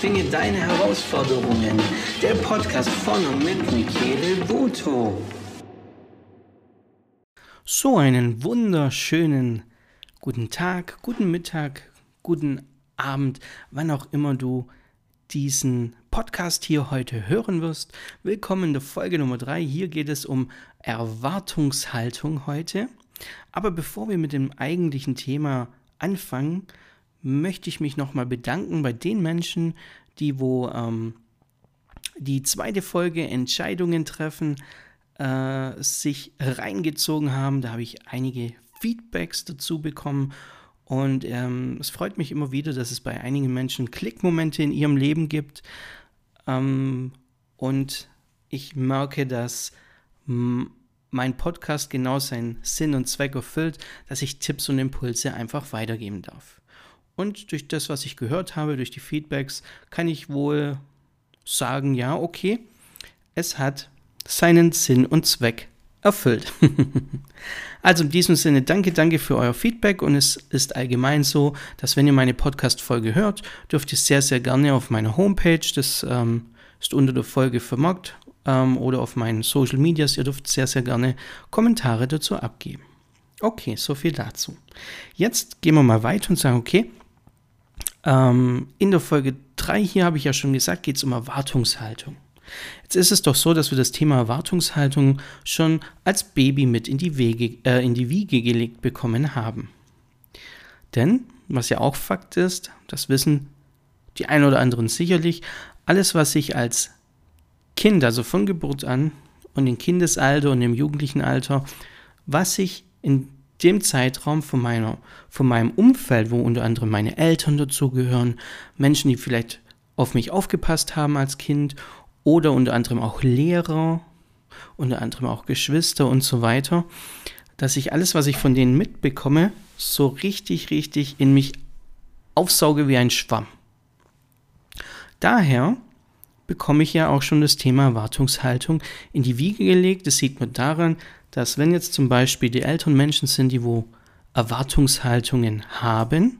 Bezwinge deine Herausforderungen. Der Podcast von und mit Michele Buto. So einen wunderschönen guten Tag, guten Mittag, guten Abend, wann auch immer du diesen Podcast hier heute hören wirst. Willkommen in der Folge Nummer 3. Hier geht es um Erwartungshaltung heute. Aber bevor wir mit dem eigentlichen Thema anfangen, möchte ich mich nochmal bedanken bei den Menschen, die wo ähm, die zweite Folge Entscheidungen treffen äh, sich reingezogen haben. Da habe ich einige Feedbacks dazu bekommen und ähm, es freut mich immer wieder, dass es bei einigen Menschen Klickmomente in ihrem Leben gibt ähm, und ich merke, dass mein Podcast genau seinen Sinn und Zweck erfüllt, dass ich Tipps und Impulse einfach weitergeben darf. Und durch das, was ich gehört habe, durch die Feedbacks, kann ich wohl sagen, ja, okay, es hat seinen Sinn und Zweck erfüllt. also in diesem Sinne, danke, danke für euer Feedback und es ist allgemein so, dass wenn ihr meine Podcast-Folge hört, dürft ihr sehr, sehr gerne auf meiner Homepage, das ähm, ist unter der Folge vermerkt, ähm, oder auf meinen Social Medias. Ihr dürft sehr, sehr gerne Kommentare dazu abgeben. Okay, so viel dazu. Jetzt gehen wir mal weiter und sagen, okay, ähm, in der Folge 3 hier habe ich ja schon gesagt, geht es um Erwartungshaltung. Jetzt ist es doch so, dass wir das Thema Erwartungshaltung schon als Baby mit in die, Wege, äh, in die Wiege gelegt bekommen haben. Denn, was ja auch Fakt ist, das wissen die ein oder anderen sicherlich, alles, was sich als Kind, also von Geburt an und im Kindesalter und im jugendlichen Alter, was ich in dem Zeitraum von, meiner, von meinem Umfeld, wo unter anderem meine Eltern dazugehören, Menschen, die vielleicht auf mich aufgepasst haben als Kind oder unter anderem auch Lehrer, unter anderem auch Geschwister und so weiter, dass ich alles, was ich von denen mitbekomme, so richtig, richtig in mich aufsauge wie ein Schwamm. Daher bekomme ich ja auch schon das Thema Erwartungshaltung in die Wiege gelegt. Das sieht man daran, dass wenn jetzt zum Beispiel die Eltern Menschen sind, die wo Erwartungshaltungen haben,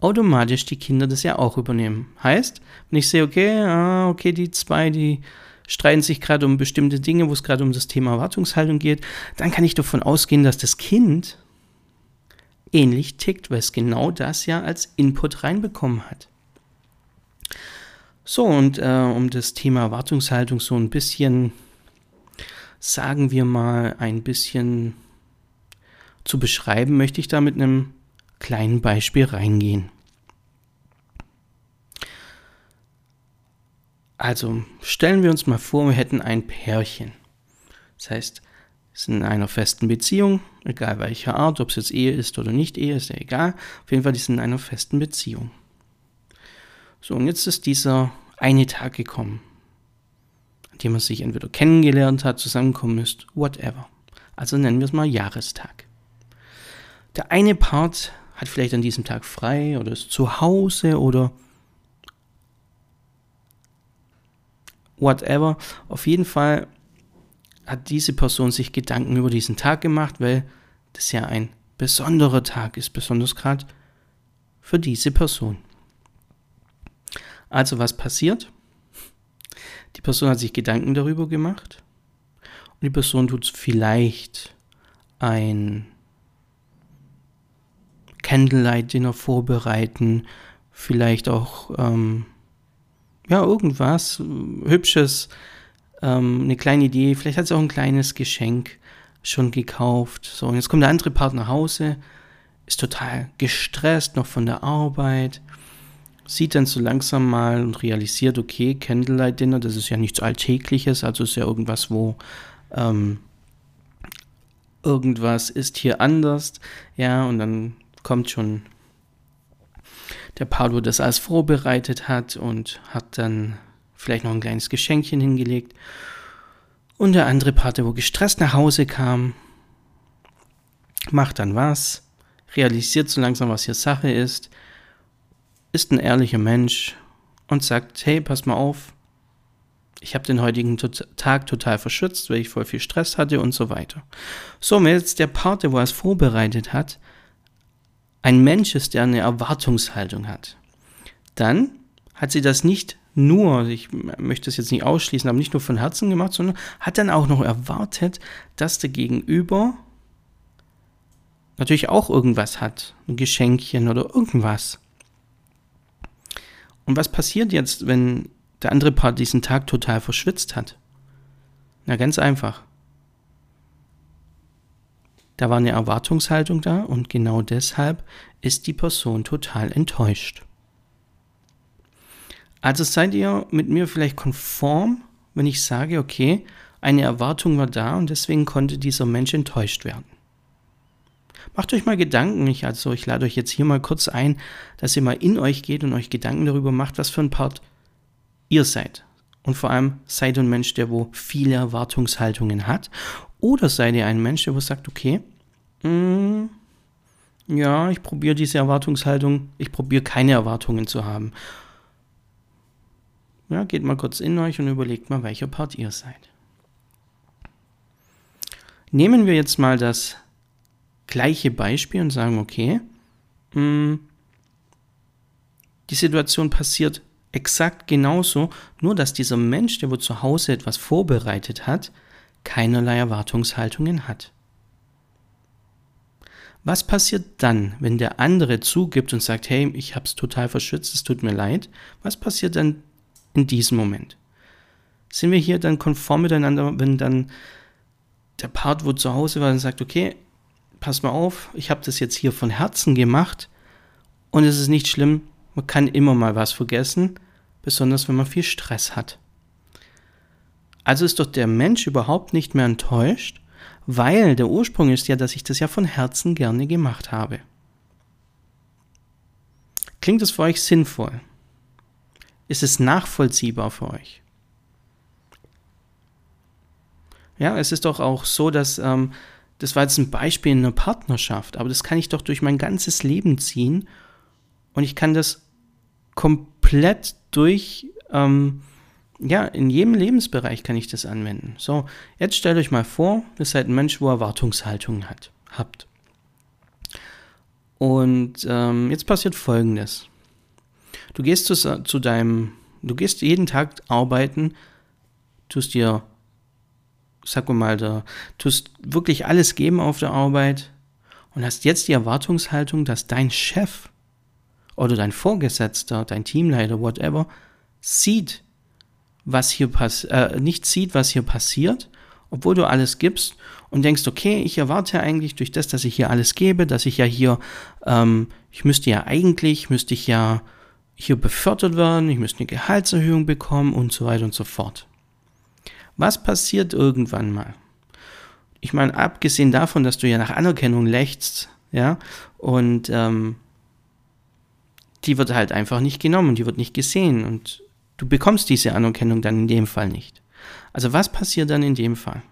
automatisch die Kinder das ja auch übernehmen. Heißt, wenn ich sehe, okay, ah, okay, die zwei, die streiten sich gerade um bestimmte Dinge, wo es gerade um das Thema Erwartungshaltung geht, dann kann ich davon ausgehen, dass das Kind ähnlich tickt, weil es genau das ja als Input reinbekommen hat. So, und äh, um das Thema Erwartungshaltung so ein bisschen, sagen wir mal, ein bisschen zu beschreiben, möchte ich da mit einem kleinen Beispiel reingehen. Also stellen wir uns mal vor, wir hätten ein Pärchen. Das heißt, sind in einer festen Beziehung, egal welcher Art, ob es jetzt Ehe ist oder nicht Ehe, ist ja egal. Auf jeden Fall, die sind in einer festen Beziehung. So, und jetzt ist dieser eine Tag gekommen, an dem man sich entweder kennengelernt hat, zusammenkommen ist, whatever. Also nennen wir es mal Jahrestag. Der eine Part hat vielleicht an diesem Tag frei oder ist zu Hause oder whatever. Auf jeden Fall hat diese Person sich Gedanken über diesen Tag gemacht, weil das ja ein besonderer Tag ist, besonders gerade für diese Person. Also was passiert? Die Person hat sich Gedanken darüber gemacht. Und die Person tut vielleicht ein Candlelight-Dinner vorbereiten, vielleicht auch ähm, ja irgendwas hübsches, ähm, eine kleine Idee, vielleicht hat sie auch ein kleines Geschenk schon gekauft. So und jetzt kommt der andere Partner nach Hause, ist total gestresst noch von der Arbeit sieht dann so langsam mal und realisiert, okay, Candlelight Dinner, das ist ja nichts Alltägliches, also ist ja irgendwas, wo ähm, irgendwas ist hier anders, ja, und dann kommt schon der Part, wo das alles vorbereitet hat und hat dann vielleicht noch ein kleines Geschenkchen hingelegt. Und der andere Part, der wo gestresst nach Hause kam, macht dann was, realisiert so langsam, was hier Sache ist, ist ein ehrlicher Mensch und sagt, hey, pass mal auf, ich habe den heutigen Tag total verschützt, weil ich voll viel Stress hatte und so weiter. So, wenn jetzt der Part, der wo er es vorbereitet hat, ein Mensch ist, der eine Erwartungshaltung hat, dann hat sie das nicht nur, ich möchte es jetzt nicht ausschließen, aber nicht nur von Herzen gemacht, sondern hat dann auch noch erwartet, dass der Gegenüber natürlich auch irgendwas hat, ein Geschenkchen oder irgendwas. Und was passiert jetzt, wenn der andere Part diesen Tag total verschwitzt hat? Na, ganz einfach. Da war eine Erwartungshaltung da und genau deshalb ist die Person total enttäuscht. Also seid ihr mit mir vielleicht konform, wenn ich sage, okay, eine Erwartung war da und deswegen konnte dieser Mensch enttäuscht werden. Macht euch mal Gedanken, ich, also ich lade euch jetzt hier mal kurz ein, dass ihr mal in euch geht und euch Gedanken darüber macht, was für ein Part ihr seid. Und vor allem seid ihr ein Mensch, der wo viele Erwartungshaltungen hat. Oder seid ihr ein Mensch, der wo sagt, okay, mh, mm, ja, ich probiere diese Erwartungshaltung, ich probiere keine Erwartungen zu haben. Ja, geht mal kurz in euch und überlegt mal, welcher Part ihr seid. Nehmen wir jetzt mal das gleiche Beispiel und sagen, okay, mh, mm, die Situation passiert exakt genauso, nur dass dieser Mensch, der wo zu Hause etwas vorbereitet hat, keinerlei Erwartungshaltungen hat. Was passiert dann, wenn der andere zugibt und sagt, hey, ich habe es total verschützt, es tut mir leid? Was passiert dann in diesem Moment? Sind wir hier dann konform miteinander, wenn dann der Part, wo zu Hause war, und sagt, okay, pass mal auf, ich habe das jetzt hier von Herzen gemacht und es ist nicht schlimm, man kann immer mal was vergessen, besonders wenn man viel Stress hat. Also ist doch der Mensch überhaupt nicht mehr enttäuscht, weil der Ursprung ist ja, dass ich das ja von Herzen gerne gemacht habe. Klingt es für euch sinnvoll? Ist es nachvollziehbar für euch? Ja, es ist doch auch so, dass ähm, das war jetzt ein Beispiel in einer Partnerschaft, aber das kann ich doch durch mein ganzes Leben ziehen und ich kann das komplett durch, ähm, ja, in jedem Lebensbereich kann ich das anwenden. So, jetzt stellt euch mal vor, ihr seid ein Mensch, wo Erwartungshaltungen hat, habt. Und ähm, jetzt passiert Folgendes. Du gehst zu, zu deinem, du gehst jeden Tag arbeiten, tust dir sag mal, da tust wirklich alles geben auf der Arbeit und hast jetzt die Erwartungshaltung, dass dein Chef oder dein Vorgesetzter, dein Teamleiter, whatever, sieht, was hier passiert, äh, nicht sieht, was hier passiert, obwohl du alles gibst und denkst, okay, ich erwarte eigentlich durch das, dass ich hier alles gebe, dass ich ja hier, ähm, ich müsste ja eigentlich, müsste ich ja hier befördert werden, ich müsste eine Gehaltserhöhung bekommen und so weiter und so fort. Was passiert irgendwann mal? Ich meine, abgesehen davon, dass du ja nach Anerkennung lächst, ja, und ähm, die wird halt einfach nicht genommen, die wird nicht gesehen und du bekommst diese Anerkennung dann in dem Fall nicht. Also was passiert dann in dem Fall?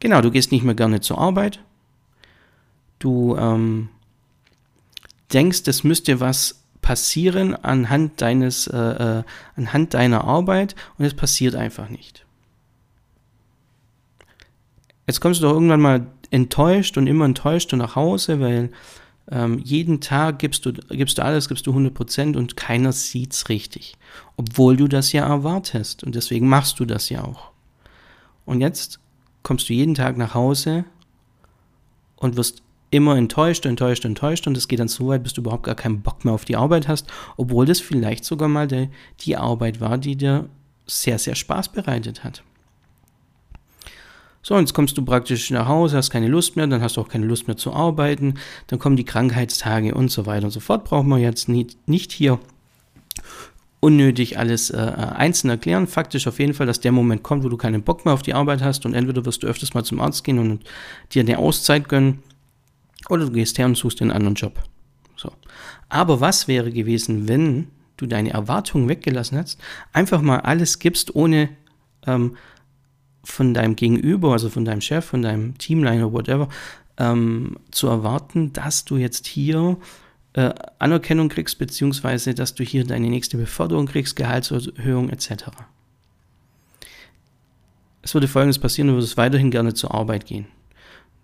Genau, du gehst nicht mehr gerne zur Arbeit. Du ähm, denkst, es müsste was passieren anhand deines, äh, äh, anhand deiner Arbeit und es passiert einfach nicht. Jetzt kommst du doch irgendwann mal enttäuscht und immer enttäuscht nach Hause, weil ähm, jeden Tag gibst du, gibst du alles, gibst du 100% und keiner sieht es richtig. Obwohl du das ja erwartest und deswegen machst du das ja auch. Und jetzt kommst du jeden Tag nach Hause und wirst immer enttäuscht, enttäuscht, enttäuscht und es geht dann so weit, bis du überhaupt gar keinen Bock mehr auf die Arbeit hast, obwohl das vielleicht sogar mal die, die Arbeit war, die dir sehr, sehr Spaß bereitet hat. So, jetzt kommst du praktisch nach Hause, hast keine Lust mehr, dann hast du auch keine Lust mehr zu arbeiten, dann kommen die Krankheitstage und so weiter und so fort. Brauchen wir jetzt nicht, nicht hier unnötig alles äh, einzeln erklären. Faktisch auf jeden Fall, dass der Moment kommt, wo du keinen Bock mehr auf die Arbeit hast und entweder wirst du öfters mal zum Arzt gehen und dir eine Auszeit gönnen oder du gehst her und suchst einen anderen Job. So. Aber was wäre gewesen, wenn du deine Erwartungen weggelassen hättest, einfach mal alles gibst, ohne ähm, von deinem Gegenüber, also von deinem Chef, von deinem Teamliner, whatever, ähm, zu erwarten, dass du jetzt hier äh, Anerkennung kriegst, beziehungsweise dass du hier deine nächste Beförderung kriegst, Gehaltserhöhung etc. Es würde folgendes passieren, du würdest weiterhin gerne zur Arbeit gehen.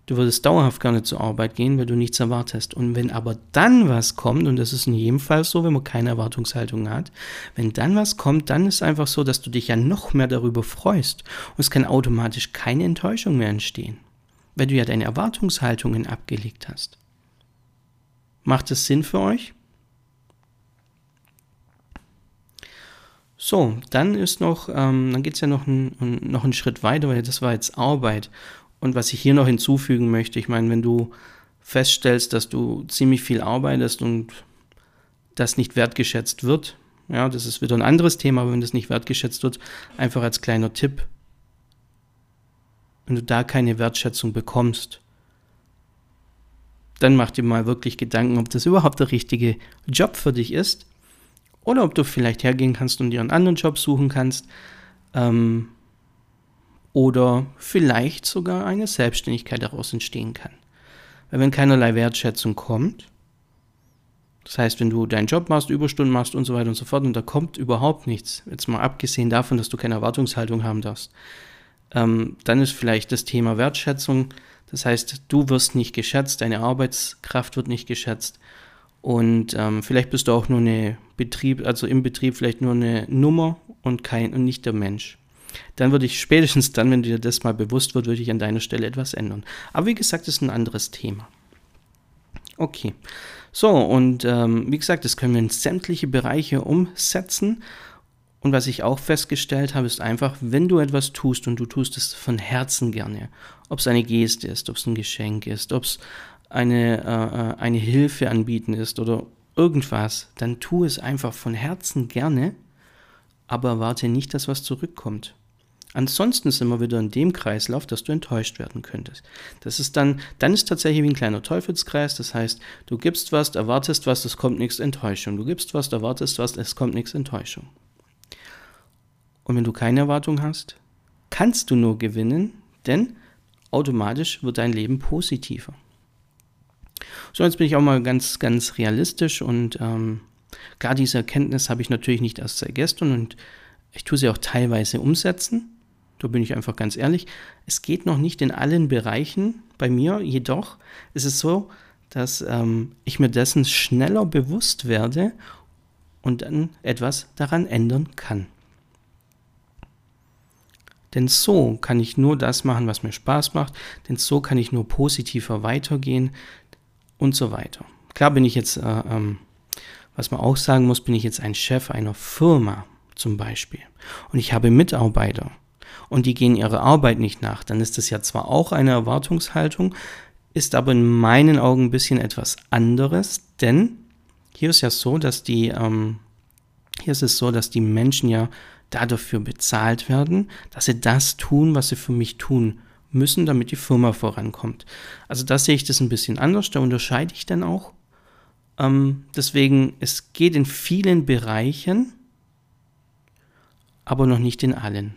Du würdest dauerhaft gerne zur Arbeit gehen, weil du nichts erwartest. Und wenn aber dann was kommt, und das ist in jedem Fall so, wenn man keine Erwartungshaltung hat, wenn dann was kommt, dann ist es einfach so, dass du dich ja noch mehr darüber freust. Und es kann automatisch keine Enttäuschung mehr entstehen, weil du ja deine Erwartungshaltungen abgelegt hast. Macht es Sinn für euch? So, dann ist noch, ähm, dann geht es ja noch, ein, noch einen Schritt weiter, weil das war jetzt Arbeit. Und was ich hier noch hinzufügen möchte, ich meine, wenn du feststellst, dass du ziemlich viel arbeitest und das nicht wertgeschätzt wird, ja, das ist wieder ein anderes Thema, aber wenn das nicht wertgeschätzt wird, einfach als kleiner Tipp, wenn du da keine Wertschätzung bekommst, dann mach dir mal wirklich Gedanken, ob das überhaupt der richtige Job für dich ist oder ob du vielleicht hergehen kannst und dir einen anderen Job suchen kannst. Ähm, oder vielleicht sogar eine Selbstständigkeit daraus entstehen kann. Weil wenn keinerlei Wertschätzung kommt, das heißt, wenn du deinen Job machst, Überstunden machst und so weiter und so fort und da kommt überhaupt nichts, jetzt mal abgesehen davon, dass du keine Erwartungshaltung haben darfst, ähm, dann ist vielleicht das Thema Wertschätzung, das heißt, du wirst nicht geschätzt, deine Arbeitskraft wird nicht geschätzt und ähm, vielleicht bist du auch nur eine Betrieb, also im Betrieb vielleicht nur eine Nummer und kein und nicht der Mensch dann würde ich spätestens dann, wenn dir das mal bewusst wird, würde ich an deiner Stelle etwas ändern. Aber wie gesagt, das ist ein anderes Thema. Okay. So, und ähm, wie gesagt, das können wir in sämtliche Bereiche umsetzen. Und was ich auch festgestellt habe, ist einfach, wenn du etwas tust und du tust es von Herzen gerne, ob es eine Geste ist, ob es ein Geschenk ist, ob es eine, äh, äh, eine Hilfe anbieten ist oder irgendwas, dann tu es einfach von Herzen gerne, aber erwarte nicht, dass was zurückkommt. Ansonsten sind wir wieder in dem Kreislauf, dass du enttäuscht werden könntest. Das ist dann, dann ist tatsächlich wie ein kleiner Teufelskreis. Das heißt, du gibst was, erwartest was, es kommt nichts, Enttäuschung. Du gibst was, erwartest was, es kommt nichts, Enttäuschung. Und wenn du keine Erwartung hast, kannst du nur gewinnen, denn automatisch wird dein Leben positiver. So, jetzt bin ich auch mal ganz, ganz realistisch und ähm, klar, diese Erkenntnis habe ich natürlich nicht erst seit gestern und ich tue sie auch teilweise umsetzen. Da bin ich einfach ganz ehrlich. Es geht noch nicht in allen Bereichen bei mir, jedoch ist es so, dass ähm, ich mir dessen schneller bewusst werde und dann etwas daran ändern kann. Denn so kann ich nur das machen, was mir Spaß macht, denn so kann ich nur positiver weitergehen und so weiter. Klar bin ich jetzt, äh, ähm, was man auch sagen muss, bin ich jetzt ein Chef einer Firma zum Beispiel und ich habe Mitarbeiter und die gehen ihrer Arbeit nicht nach, dann ist das ja zwar auch eine Erwartungshaltung, ist aber in meinen Augen ein bisschen etwas anderes, denn hier ist ja so, dass die, ähm, hier ist es so, dass die Menschen ja dafür bezahlt werden, dass sie das tun, was sie für mich tun müssen, damit die Firma vorankommt. Also da sehe ich das ein bisschen anders, da unterscheide ich dann auch. Ähm, deswegen, es geht in vielen Bereichen, aber noch nicht in allen.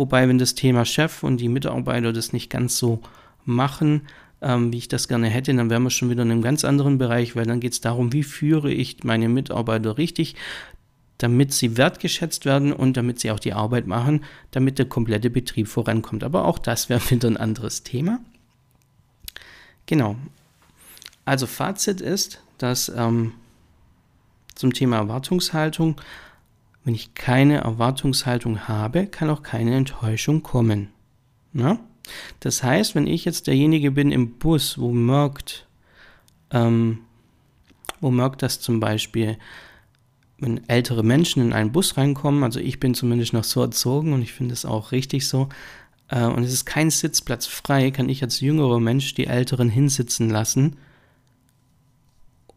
Wobei, wenn das Thema Chef und die Mitarbeiter das nicht ganz so machen, ähm, wie ich das gerne hätte, dann wären wir schon wieder in einem ganz anderen Bereich, weil dann geht es darum, wie führe ich meine Mitarbeiter richtig, damit sie wertgeschätzt werden und damit sie auch die Arbeit machen, damit der komplette Betrieb vorankommt. Aber auch das wäre wieder ein anderes Thema. Genau. Also Fazit ist, dass ähm, zum Thema Erwartungshaltung wenn ich keine Erwartungshaltung habe, kann auch keine Enttäuschung kommen. Na? Das heißt, wenn ich jetzt derjenige bin im Bus, wo merkt, ähm, wo merkt das zum Beispiel, wenn ältere Menschen in einen Bus reinkommen, also ich bin zumindest noch so erzogen und ich finde es auch richtig so, äh, und es ist kein Sitzplatz frei, kann ich als jüngerer Mensch die Älteren hinsitzen lassen.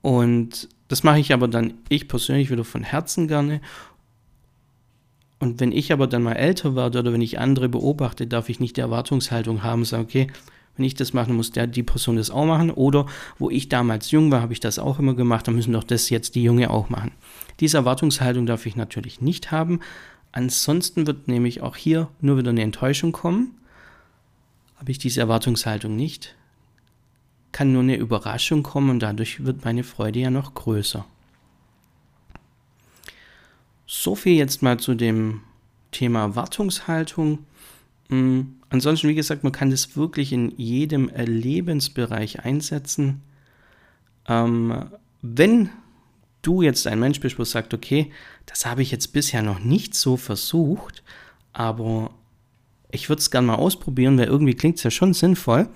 Und das mache ich aber dann ich persönlich wieder von Herzen gerne und wenn ich aber dann mal älter werde oder wenn ich andere beobachte, darf ich nicht die Erwartungshaltung haben, sagen, okay, wenn ich das mache, muss der, die Person das auch machen. Oder wo ich damals jung war, habe ich das auch immer gemacht, dann müssen doch das jetzt die Junge auch machen. Diese Erwartungshaltung darf ich natürlich nicht haben. Ansonsten wird nämlich auch hier nur wieder eine Enttäuschung kommen. Habe ich diese Erwartungshaltung nicht, kann nur eine Überraschung kommen und dadurch wird meine Freude ja noch größer. So viel jetzt mal zu dem Thema Wartungshaltung. Mm, ansonsten, wie gesagt, man kann das wirklich in jedem Lebensbereich einsetzen. Ähm, wenn du jetzt ein Mensch bist, wo sagt, okay, das habe ich jetzt bisher noch nicht so versucht, aber ich würde es gerne mal ausprobieren, weil irgendwie klingt es ja schon sinnvoll,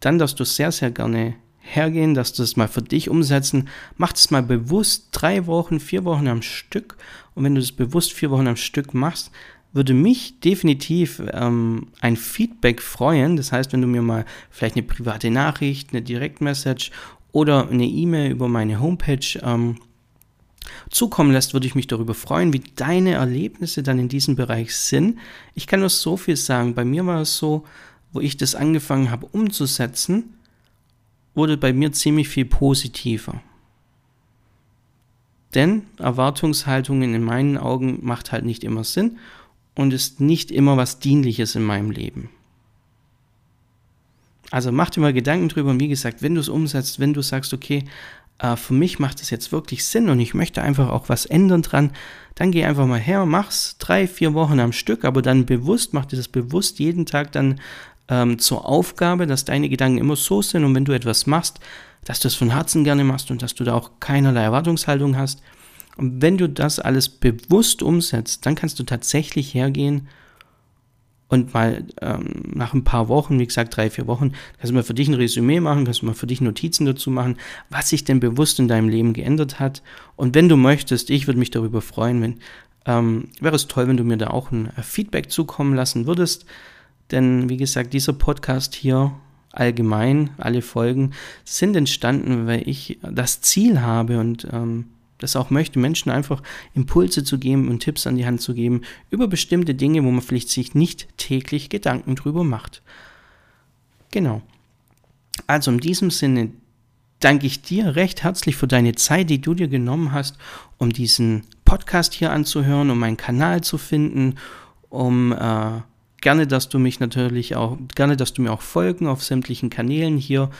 dann darfst du sehr, sehr gerne hergehen, dass du es mal für dich umsetzen. Mach es mal bewusst drei Wochen, vier Wochen am Stück. Und wenn du das bewusst vier Wochen am Stück machst, würde mich definitiv ähm, ein Feedback freuen. Das heißt, wenn du mir mal vielleicht eine private Nachricht, eine Direktmessage oder eine E-Mail über meine Homepage ähm, zukommen lässt, würde ich mich darüber freuen, wie deine Erlebnisse dann in diesem Bereich sind. Ich kann nur so viel sagen. Bei mir war es so, wo ich das angefangen habe umzusetzen, wurde bei mir ziemlich viel positiver. Denn Erwartungshaltungen in meinen Augen macht halt nicht immer Sinn und ist nicht immer was Dienliches in meinem Leben. Also mach dir mal Gedanken drüber und wie gesagt, wenn du es umsetzt, wenn du sagst, okay, äh, für mich macht es jetzt wirklich Sinn und ich möchte einfach auch was ändern dran, dann geh einfach mal her, mach's drei, vier Wochen am Stück, aber dann bewusst, mach dir das bewusst jeden Tag dann ähm, zur Aufgabe, dass deine Gedanken immer so sind und wenn du etwas machst, dass du es von Herzen gerne machst und dass du da auch keinerlei Erwartungshaltung hast. Und wenn du das alles bewusst umsetzt, dann kannst du tatsächlich hergehen und mal ähm, nach ein paar Wochen, wie gesagt, drei, vier Wochen, kannst du mal für dich ein Resümee machen, kannst du mal für dich Notizen dazu machen, was sich denn bewusst in deinem Leben geändert hat. Und wenn du möchtest, ich würde mich darüber freuen, wenn, ähm, wäre es toll, wenn du mir da auch ein äh, Feedback zukommen lassen würdest. Denn wie gesagt, dieser Podcast hier allgemein, alle Folgen, sind entstanden, weil ich das Ziel habe und ähm, das auch möchte, Menschen einfach Impulse zu geben und Tipps an die Hand zu geben über bestimmte Dinge, wo man vielleicht sich nicht täglich Gedanken drüber macht. Genau. Also in diesem Sinne danke ich dir recht herzlich für deine Zeit, die du dir genommen hast, um diesen Podcast hier anzuhören, um meinen Kanal zu finden, um äh, gerne, dass du mich natürlich auch, gerne, dass du mir auch folgen auf sämtlichen Kanälen hier,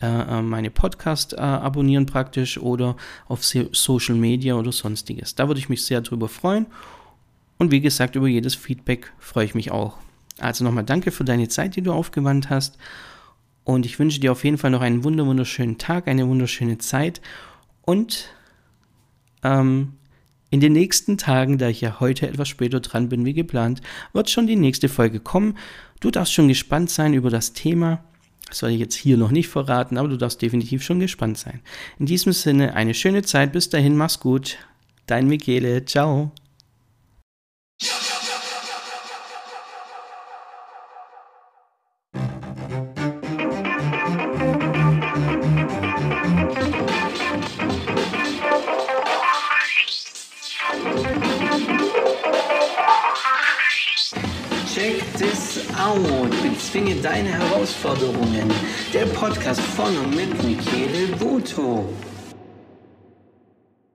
äh, äh meine Podcast äh, abonnieren praktisch oder auf Social Media oder sonstiges. Da würde ich mich sehr drüber freuen. Und wie gesagt, über jedes Feedback freue ich mich auch. Also nochmal danke für deine Zeit, die du aufgewandt hast. Und ich wünsche dir auf jeden Fall noch einen wunderschönen Tag, eine wunderschöne Zeit. Und ähm, in den nächsten Tagen, da ich ja heute etwas später dran bin wie geplant, wird schon die nächste Folge kommen. Du darfst schon gespannt sein über das Thema. Das soll ich jetzt hier noch nicht verraten, aber du darfst definitiv schon gespannt sein. In diesem Sinne, eine schöne Zeit. Bis dahin, mach's gut. Dein Michele. Ciao.